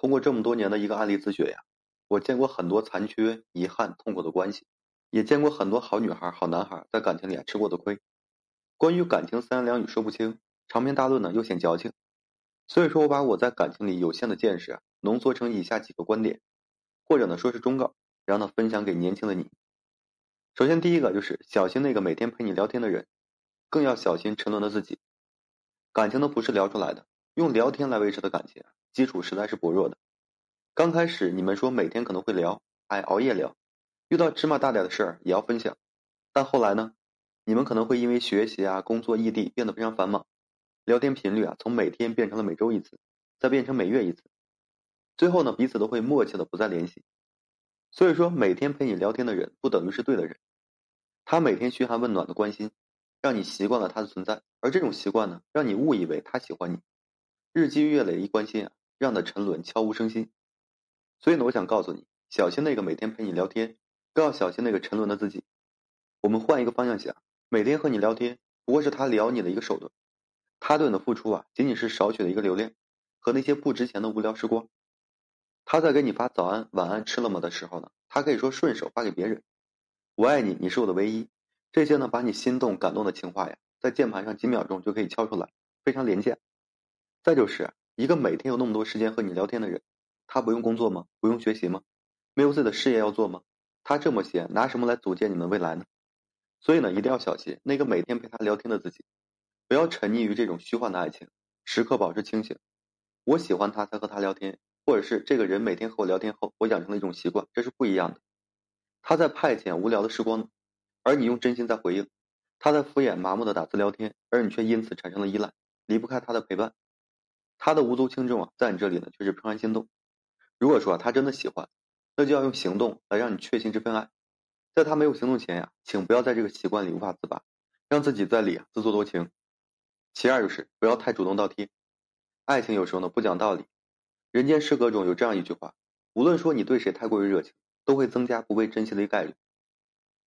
通过这么多年的一个案例自学呀，我见过很多残缺、遗憾、痛苦的关系，也见过很多好女孩、好男孩在感情里吃过的亏。关于感情三言两语说不清，长篇大论呢又显矫情，所以说我把我在感情里有限的见识浓缩成以下几个观点，或者呢说是忠告，然后呢分享给年轻的你。首先第一个就是小心那个每天陪你聊天的人，更要小心沉沦的自己。感情呢不是聊出来的，用聊天来维持的感情。基础实在是薄弱的。刚开始你们说每天可能会聊，哎，熬夜聊，遇到芝麻大点的事儿也要分享。但后来呢，你们可能会因为学习啊、工作异地变得非常繁忙，聊天频率啊从每天变成了每周一次，再变成每月一次，最后呢彼此都会默契的不再联系。所以说，每天陪你聊天的人不等于是对的人。他每天嘘寒问暖的关心，让你习惯了他的存在，而这种习惯呢，让你误以为他喜欢你。日积月累一关心啊。让的沉沦，悄无声息。所以呢，我想告诉你，小心那个每天陪你聊天，更要小心那个沉沦的自己。我们换一个方向想，每天和你聊天，不过是他撩你的一个手段。他对你的付出啊，仅仅是少许的一个流量和那些不值钱的无聊时光。他在给你发早安、晚安、吃了吗的时候呢，他可以说顺手发给别人。我爱你，你是我的唯一。这些呢，把你心动、感动的情话呀，在键盘上几秒钟就可以敲出来，非常廉价。再就是。一个每天有那么多时间和你聊天的人，他不用工作吗？不用学习吗？没有自己的事业要做吗？他这么闲，拿什么来组建你们未来呢？所以呢，一定要小心那个每天陪他聊天的自己，不要沉溺于这种虚幻的爱情，时刻保持清醒。我喜欢他才和他聊天，或者是这个人每天和我聊天后，我养成了一种习惯，这是不一样的。他在派遣无聊的时光，而你用真心在回应；他在敷衍麻木的打字聊天，而你却因此产生了依赖，离不开他的陪伴。他的无足轻重啊，在你这里呢却是怦然心动。如果说啊他真的喜欢，那就要用行动来让你确信这份爱。在他没有行动前呀，请不要在这个习惯里无法自拔，让自己在里啊自作多情。其二就是不要太主动倒贴。爱情有时候呢不讲道理。人间失格中有这样一句话：无论说你对谁太过于热情，都会增加不被珍惜的概率。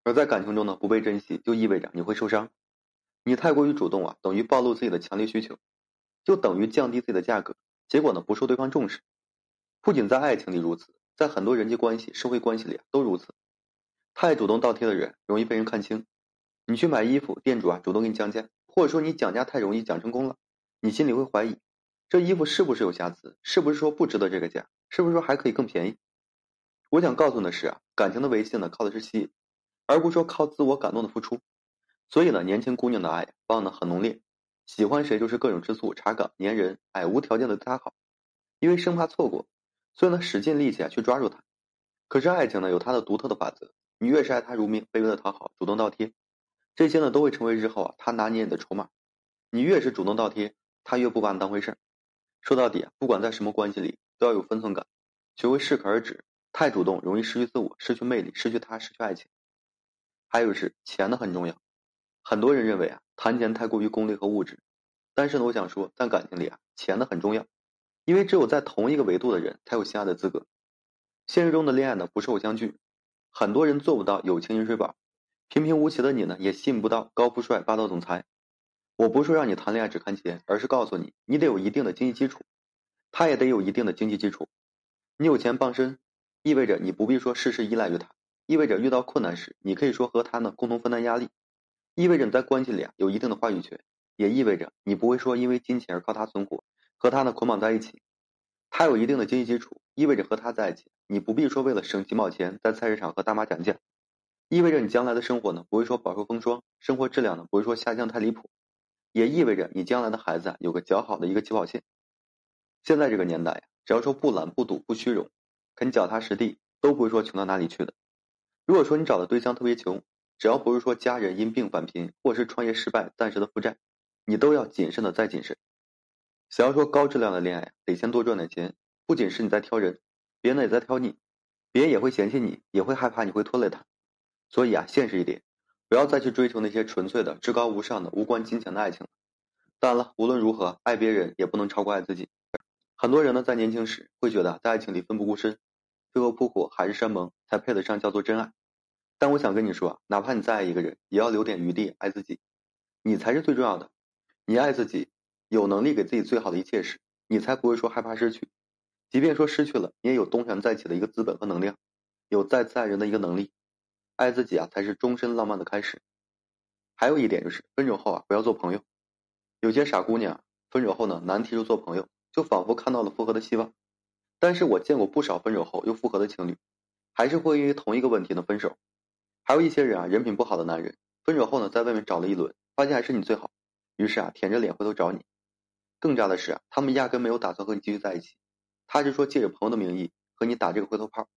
而在感情中呢，不被珍惜就意味着你会受伤。你太过于主动啊，等于暴露自己的强烈需求。就等于降低自己的价格，结果呢不受对方重视。不仅在爱情里如此，在很多人际关系、社会关系里都如此。太主动倒贴的人容易被人看清。你去买衣服，店主啊主动给你降价，或者说你讲价太容易讲成功了，你心里会怀疑这衣服是不是有瑕疵，是不是说不值得这个价，是不是说还可以更便宜？我想告诉你的是啊，感情的维系呢靠的是吸引，而不是说靠自我感动的付出。所以呢，年轻姑娘的爱放的很浓烈。喜欢谁就是各种吃醋、查岗、粘人，哎，无条件的对他好，因为生怕错过，所以呢使尽力气啊去抓住他。可是爱情呢有它的独特的法则，你越是爱他如命、卑微的讨好、主动倒贴，这些呢都会成为日后啊他拿捏你的筹码。你越是主动倒贴，他越不把你当回事儿。说到底啊，不管在什么关系里，都要有分寸感，学会适可而止。太主动容易失去自我、失去魅力、失去他、失去爱情。还有是钱呢很重要，很多人认为啊。谈钱太过于功利和物质，但是呢，我想说，在感情里啊，钱呢很重要，因为只有在同一个维度的人才有相爱的资格。现实中的恋爱呢，不是偶像剧，很多人做不到有情饮水饱，平平无奇的你呢，也吸引不到高富帅霸道总裁。我不是让你谈恋爱只看钱，而是告诉你，你得有一定的经济基础，他也得有一定的经济基础。你有钱傍身，意味着你不必说事事依赖于他，意味着遇到困难时，你可以说和他呢共同分担压力。意味着你在关系里啊有一定的话语权，也意味着你不会说因为金钱而靠他存活，和他呢捆绑在一起。他有一定的经济基础，意味着和他在一起，你不必说为了省几毛钱在菜市场和大妈讲价。意味着你将来的生活呢不会说饱受风霜，生活质量呢不会说下降太离谱，也意味着你将来的孩子啊有个较好的一个起跑线。现在这个年代呀，只要说不懒不赌不虚荣，肯脚踏实地，都不会说穷到哪里去的。如果说你找的对象特别穷，只要不是说家人因病返贫，或是创业失败暂时的负债，你都要谨慎的再谨慎。想要说高质量的恋爱，得先多赚点钱。不仅是你在挑人，别人也在挑你，别人也会嫌弃你，也会害怕你会拖累他。所以啊，现实一点，不要再去追求那些纯粹的、至高无上的、无关金钱的爱情了。当然了，无论如何，爱别人也不能超过爱自己。很多人呢，在年轻时会觉得在爱情里奋不顾身，飞蛾扑火、海誓山盟才配得上叫做真爱。但我想跟你说，哪怕你再爱一个人，也要留点余地爱自己，你才是最重要的。你爱自己，有能力给自己最好的一切时，你才不会说害怕失去。即便说失去了，你也有东山再起的一个资本和能量，有再次爱人的一个能力。爱自己啊，才是终身浪漫的开始。还有一点就是，分手后啊，不要做朋友。有些傻姑娘分手后呢，难提出做朋友，就仿佛看到了复合的希望。但是我见过不少分手后又复合的情侣，还是会因为同一个问题呢分手。还有一些人啊，人品不好的男人，分手后呢，在外面找了一轮，发现还是你最好，于是啊，舔着脸回头找你。更渣的是啊，他们压根没有打算和你继续在一起，他是说借着朋友的名义和你打这个回头炮，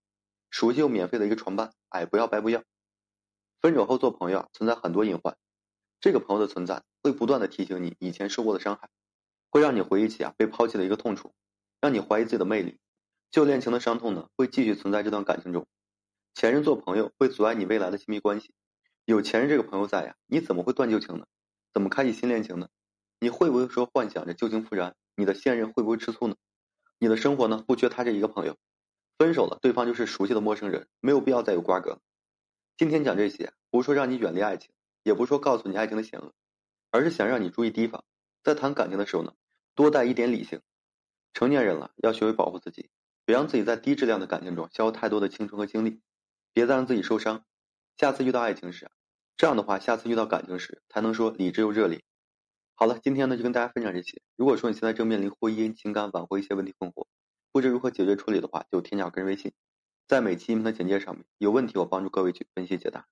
熟悉又免费的一个床伴，哎，不要白不要。分手后做朋友啊，存在很多隐患。这个朋友的存在会不断的提醒你以前受过的伤害，会让你回忆起啊被抛弃的一个痛楚，让你怀疑自己的魅力。旧恋情的伤痛呢，会继续存在这段感情中。前任做朋友会阻碍你未来的亲密关系。有前任这个朋友在呀，你怎么会断旧情呢？怎么开启新恋情呢？你会不会说幻想着旧情复燃？你的现任会不会吃醋呢？你的生活呢，不缺他这一个朋友。分手了，对方就是熟悉的陌生人，没有必要再有瓜葛。今天讲这些，不是说让你远离爱情，也不是说告诉你爱情的险恶，而是想让你注意提防，在谈感情的时候呢，多带一点理性。成年人了，要学会保护自己，别让自己在低质量的感情中消耗太多的青春和精力，别再让自己受伤。下次遇到爱情时，这样的话，下次遇到感情时才能说理智又热烈。好了，今天呢就跟大家分享这些。如果说你现在正面临婚姻、情感挽回一些问题困惑，不知如何解决处理的话，就添加个人微信。在每期音频的简介上面，有问题我帮助各位去分析解答。